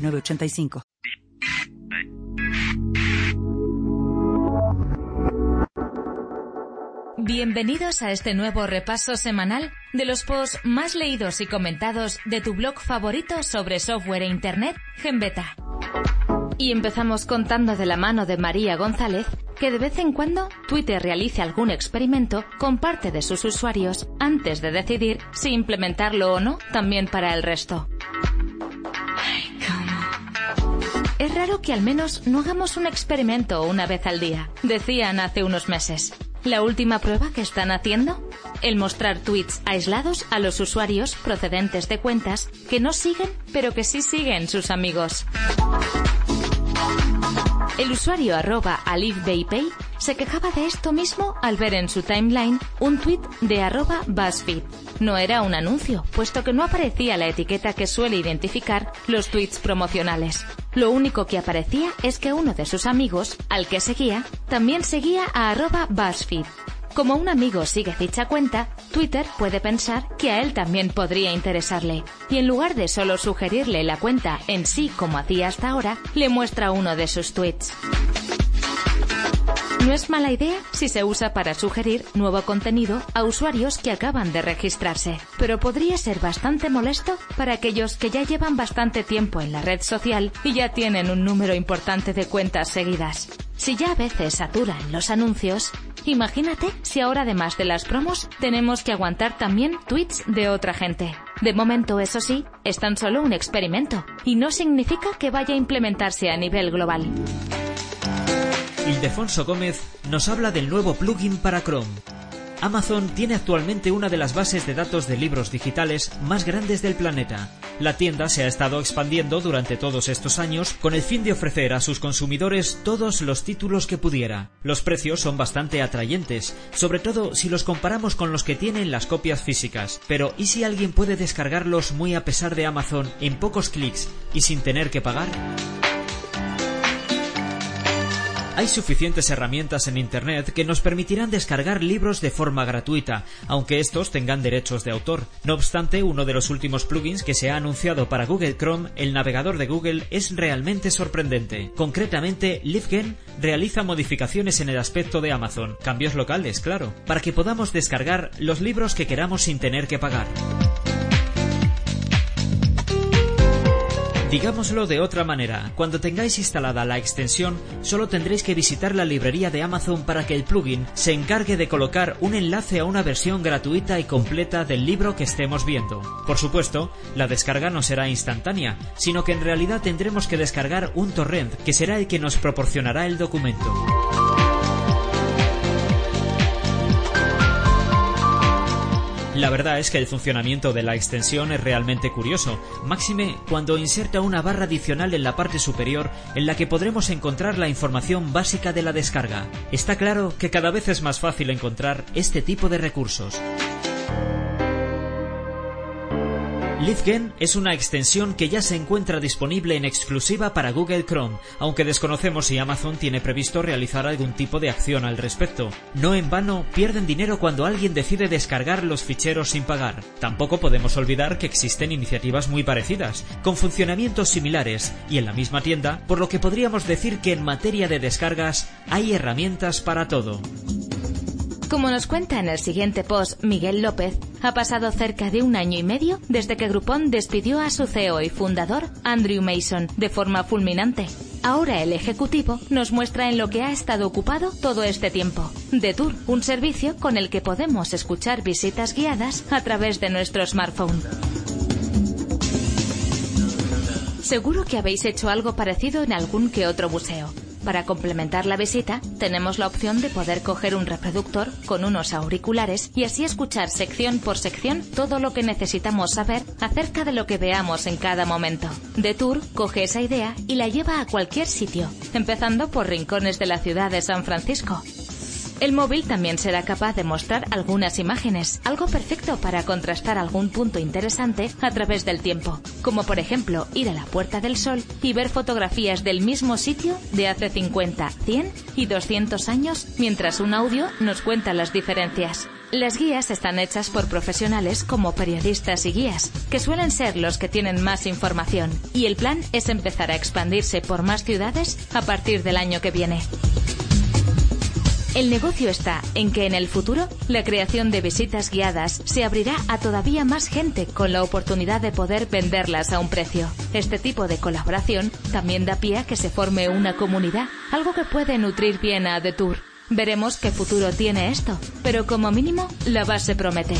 985. Bienvenidos a este nuevo repaso semanal de los posts más leídos y comentados de tu blog favorito sobre software e internet, Genbeta. Y empezamos contando de la mano de María González que de vez en cuando Twitter realice algún experimento con parte de sus usuarios antes de decidir si implementarlo o no también para el resto. Es raro que al menos no hagamos un experimento una vez al día, decían hace unos meses. ¿La última prueba que están haciendo? El mostrar tweets aislados a los usuarios procedentes de cuentas que no siguen, pero que sí siguen sus amigos. El usuario arroba alifbaypay se quejaba de esto mismo al ver en su timeline un tweet de arroba BuzzFeed. No era un anuncio, puesto que no aparecía la etiqueta que suele identificar los tweets promocionales. Lo único que aparecía es que uno de sus amigos, al que seguía, también seguía a arroba BuzzFeed. Como un amigo sigue dicha cuenta, Twitter puede pensar que a él también podría interesarle, y en lugar de solo sugerirle la cuenta en sí como hacía hasta ahora, le muestra uno de sus tweets. No es mala idea si se usa para sugerir nuevo contenido a usuarios que acaban de registrarse, pero podría ser bastante molesto para aquellos que ya llevan bastante tiempo en la red social y ya tienen un número importante de cuentas seguidas. Si ya a veces saturan los anuncios, imagínate si ahora además de las promos tenemos que aguantar también tweets de otra gente. De momento, eso sí, es tan solo un experimento y no significa que vaya a implementarse a nivel global. Ildefonso Gómez nos habla del nuevo plugin para Chrome. Amazon tiene actualmente una de las bases de datos de libros digitales más grandes del planeta. La tienda se ha estado expandiendo durante todos estos años con el fin de ofrecer a sus consumidores todos los títulos que pudiera. Los precios son bastante atrayentes, sobre todo si los comparamos con los que tienen las copias físicas. Pero ¿y si alguien puede descargarlos muy a pesar de Amazon en pocos clics y sin tener que pagar? Hay suficientes herramientas en Internet que nos permitirán descargar libros de forma gratuita, aunque estos tengan derechos de autor. No obstante, uno de los últimos plugins que se ha anunciado para Google Chrome, el navegador de Google, es realmente sorprendente. Concretamente, LiveGen realiza modificaciones en el aspecto de Amazon, cambios locales, claro, para que podamos descargar los libros que queramos sin tener que pagar. Digámoslo de otra manera, cuando tengáis instalada la extensión, solo tendréis que visitar la librería de Amazon para que el plugin se encargue de colocar un enlace a una versión gratuita y completa del libro que estemos viendo. Por supuesto, la descarga no será instantánea, sino que en realidad tendremos que descargar un torrent que será el que nos proporcionará el documento. La verdad es que el funcionamiento de la extensión es realmente curioso, máxime cuando inserta una barra adicional en la parte superior en la que podremos encontrar la información básica de la descarga. Está claro que cada vez es más fácil encontrar este tipo de recursos. LiveGen es una extensión que ya se encuentra disponible en exclusiva para Google Chrome, aunque desconocemos si Amazon tiene previsto realizar algún tipo de acción al respecto. No en vano pierden dinero cuando alguien decide descargar los ficheros sin pagar. Tampoco podemos olvidar que existen iniciativas muy parecidas, con funcionamientos similares y en la misma tienda, por lo que podríamos decir que en materia de descargas hay herramientas para todo. Como nos cuenta en el siguiente post Miguel López, ha pasado cerca de un año y medio desde que Groupon despidió a su CEO y fundador, Andrew Mason, de forma fulminante. Ahora el ejecutivo nos muestra en lo que ha estado ocupado todo este tiempo. The Tour, un servicio con el que podemos escuchar visitas guiadas a través de nuestro smartphone. Seguro que habéis hecho algo parecido en algún que otro museo. Para complementar la visita, tenemos la opción de poder coger un reproductor con unos auriculares y así escuchar sección por sección todo lo que necesitamos saber acerca de lo que veamos en cada momento. The Tour coge esa idea y la lleva a cualquier sitio, empezando por rincones de la ciudad de San Francisco. El móvil también será capaz de mostrar algunas imágenes, algo perfecto para contrastar algún punto interesante a través del tiempo, como por ejemplo ir a la Puerta del Sol y ver fotografías del mismo sitio de hace 50, 100 y 200 años, mientras un audio nos cuenta las diferencias. Las guías están hechas por profesionales como periodistas y guías, que suelen ser los que tienen más información, y el plan es empezar a expandirse por más ciudades a partir del año que viene. El negocio está en que en el futuro la creación de visitas guiadas se abrirá a todavía más gente con la oportunidad de poder venderlas a un precio. Este tipo de colaboración también da pie a que se forme una comunidad, algo que puede nutrir bien a The Tour. Veremos qué futuro tiene esto, pero como mínimo la base promete.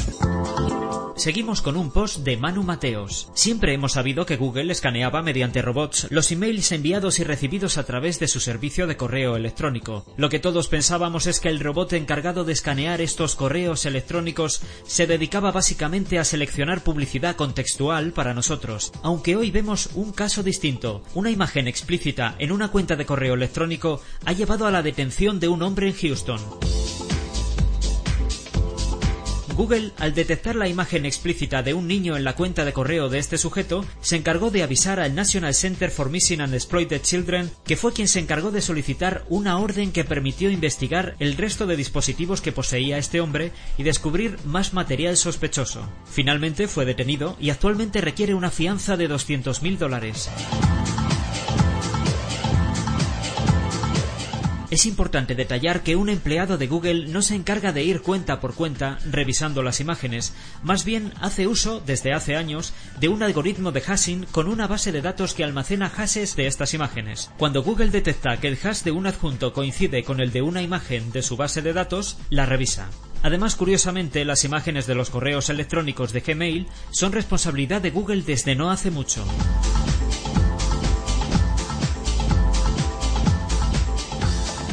Seguimos con un post de Manu Mateos. Siempre hemos sabido que Google escaneaba mediante robots los emails enviados y recibidos a través de su servicio de correo electrónico. Lo que todos pensábamos es que el robot encargado de escanear estos correos electrónicos se dedicaba básicamente a seleccionar publicidad contextual para nosotros. Aunque hoy vemos un caso distinto. Una imagen explícita en una cuenta de correo electrónico ha llevado a la detención de un hombre en Houston. Google, al detectar la imagen explícita de un niño en la cuenta de correo de este sujeto, se encargó de avisar al National Center for Missing and Exploited Children, que fue quien se encargó de solicitar una orden que permitió investigar el resto de dispositivos que poseía este hombre y descubrir más material sospechoso. Finalmente fue detenido y actualmente requiere una fianza de 200.000 dólares. Es importante detallar que un empleado de Google no se encarga de ir cuenta por cuenta revisando las imágenes, más bien hace uso, desde hace años, de un algoritmo de hashing con una base de datos que almacena hashes de estas imágenes. Cuando Google detecta que el hash de un adjunto coincide con el de una imagen de su base de datos, la revisa. Además, curiosamente, las imágenes de los correos electrónicos de Gmail son responsabilidad de Google desde no hace mucho.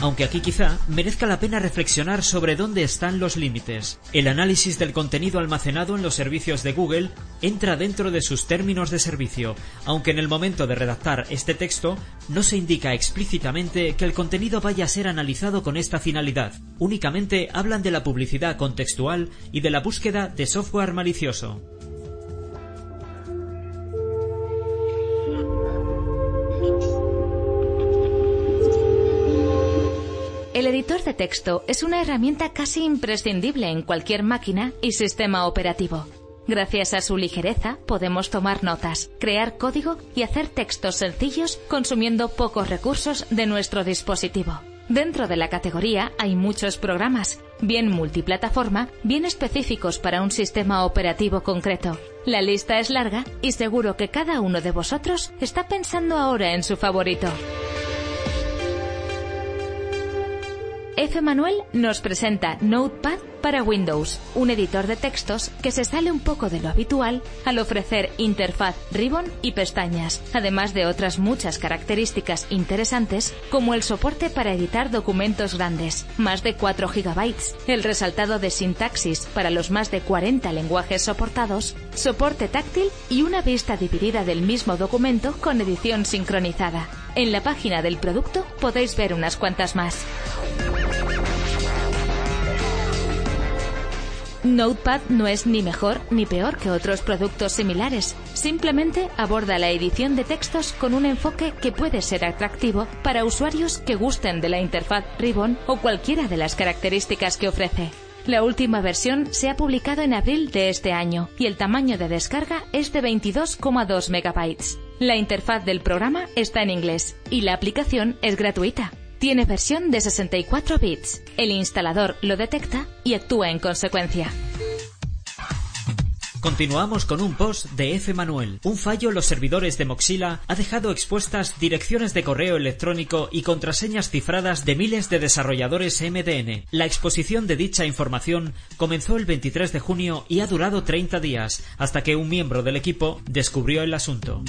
Aunque aquí quizá merezca la pena reflexionar sobre dónde están los límites. El análisis del contenido almacenado en los servicios de Google entra dentro de sus términos de servicio, aunque en el momento de redactar este texto no se indica explícitamente que el contenido vaya a ser analizado con esta finalidad. Únicamente hablan de la publicidad contextual y de la búsqueda de software malicioso. El editor de texto es una herramienta casi imprescindible en cualquier máquina y sistema operativo. Gracias a su ligereza podemos tomar notas, crear código y hacer textos sencillos consumiendo pocos recursos de nuestro dispositivo. Dentro de la categoría hay muchos programas, bien multiplataforma, bien específicos para un sistema operativo concreto. La lista es larga y seguro que cada uno de vosotros está pensando ahora en su favorito. F. Manuel nos presenta Notepad para Windows, un editor de textos que se sale un poco de lo habitual al ofrecer interfaz ribbon y pestañas, además de otras muchas características interesantes como el soporte para editar documentos grandes, más de 4 GB, el resaltado de sintaxis para los más de 40 lenguajes soportados, soporte táctil y una vista dividida del mismo documento con edición sincronizada. En la página del producto podéis ver unas cuantas más. Notepad no es ni mejor ni peor que otros productos similares. Simplemente aborda la edición de textos con un enfoque que puede ser atractivo para usuarios que gusten de la interfaz Ribbon o cualquiera de las características que ofrece. La última versión se ha publicado en abril de este año y el tamaño de descarga es de 22,2 megabytes. La interfaz del programa está en inglés y la aplicación es gratuita. Tiene versión de 64 bits. El instalador lo detecta y actúa en consecuencia. Continuamos con un post de F. Manuel. Un fallo en los servidores de Moxila ha dejado expuestas direcciones de correo electrónico y contraseñas cifradas de miles de desarrolladores MDN. La exposición de dicha información comenzó el 23 de junio y ha durado 30 días, hasta que un miembro del equipo descubrió el asunto.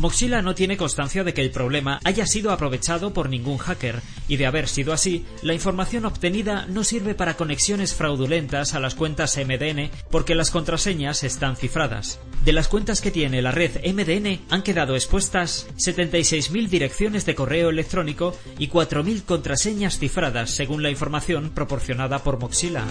Moxila no tiene constancia de que el problema haya sido aprovechado por ningún hacker, y de haber sido así, la información obtenida no sirve para conexiones fraudulentas a las cuentas MDN porque las contraseñas están cifradas. De las cuentas que tiene la red MDN han quedado expuestas 76.000 direcciones de correo electrónico y 4.000 contraseñas cifradas, según la información proporcionada por Moxila.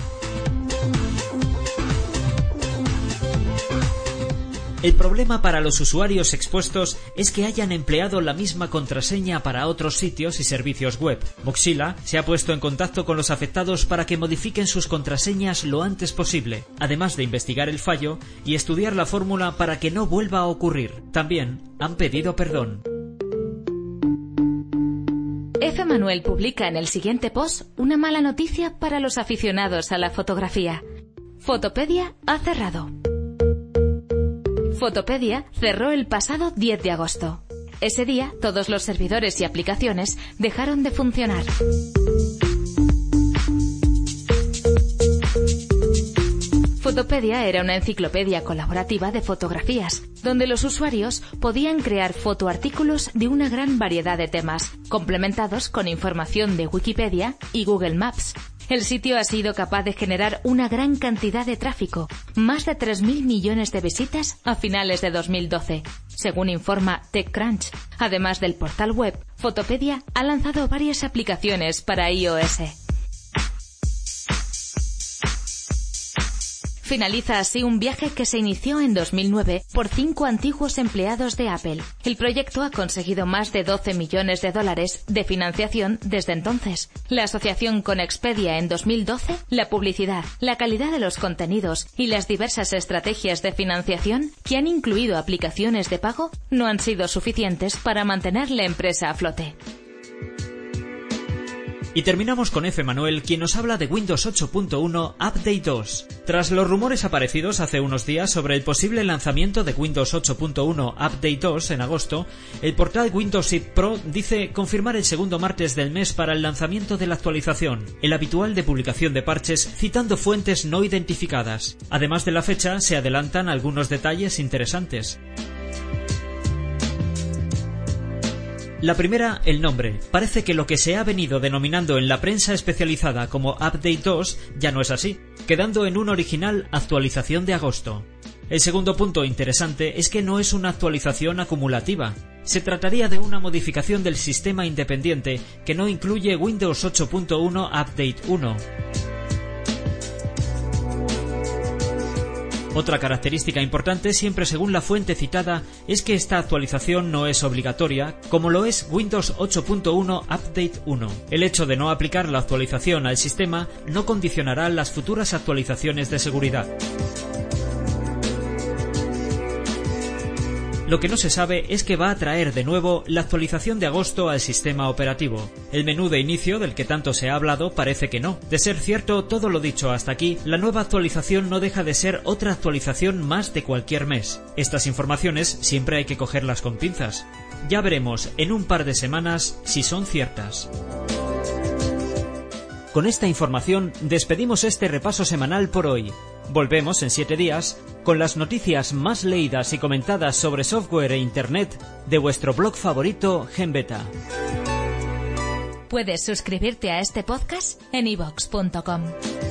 El problema para los usuarios expuestos es que hayan empleado la misma contraseña para otros sitios y servicios web. Moxila se ha puesto en contacto con los afectados para que modifiquen sus contraseñas lo antes posible, además de investigar el fallo y estudiar la fórmula para que no vuelva a ocurrir. También han pedido perdón. F. Manuel publica en el siguiente post una mala noticia para los aficionados a la fotografía. Fotopedia ha cerrado. Fotopedia cerró el pasado 10 de agosto. Ese día, todos los servidores y aplicaciones dejaron de funcionar. Fotopedia era una enciclopedia colaborativa de fotografías, donde los usuarios podían crear fotoartículos de una gran variedad de temas, complementados con información de Wikipedia y Google Maps, el sitio ha sido capaz de generar una gran cantidad de tráfico, más de 3.000 millones de visitas a finales de 2012, según informa TechCrunch. Además del portal web, Fotopedia ha lanzado varias aplicaciones para iOS. Finaliza así un viaje que se inició en 2009 por cinco antiguos empleados de Apple. El proyecto ha conseguido más de 12 millones de dólares de financiación desde entonces. La asociación con Expedia en 2012, la publicidad, la calidad de los contenidos y las diversas estrategias de financiación que han incluido aplicaciones de pago no han sido suficientes para mantener la empresa a flote. Y terminamos con F. Manuel, quien nos habla de Windows 8.1 Update 2. Tras los rumores aparecidos hace unos días sobre el posible lanzamiento de Windows 8.1 Update 2 en agosto, el portal Windows It Pro dice confirmar el segundo martes del mes para el lanzamiento de la actualización, el habitual de publicación de parches citando fuentes no identificadas. Además de la fecha, se adelantan algunos detalles interesantes. La primera, el nombre. Parece que lo que se ha venido denominando en la prensa especializada como Update 2 ya no es así, quedando en un original actualización de agosto. El segundo punto interesante es que no es una actualización acumulativa. Se trataría de una modificación del sistema independiente que no incluye Windows 8.1 Update 1. Otra característica importante, siempre según la fuente citada, es que esta actualización no es obligatoria, como lo es Windows 8.1 Update 1. El hecho de no aplicar la actualización al sistema no condicionará las futuras actualizaciones de seguridad. Lo que no se sabe es que va a traer de nuevo la actualización de agosto al sistema operativo. El menú de inicio del que tanto se ha hablado parece que no. De ser cierto todo lo dicho hasta aquí, la nueva actualización no deja de ser otra actualización más de cualquier mes. Estas informaciones siempre hay que cogerlas con pinzas. Ya veremos en un par de semanas si son ciertas. Con esta información despedimos este repaso semanal por hoy. Volvemos en siete días con las noticias más leídas y comentadas sobre software e Internet de vuestro blog favorito GenBeta. Puedes suscribirte a este podcast en ivox.com.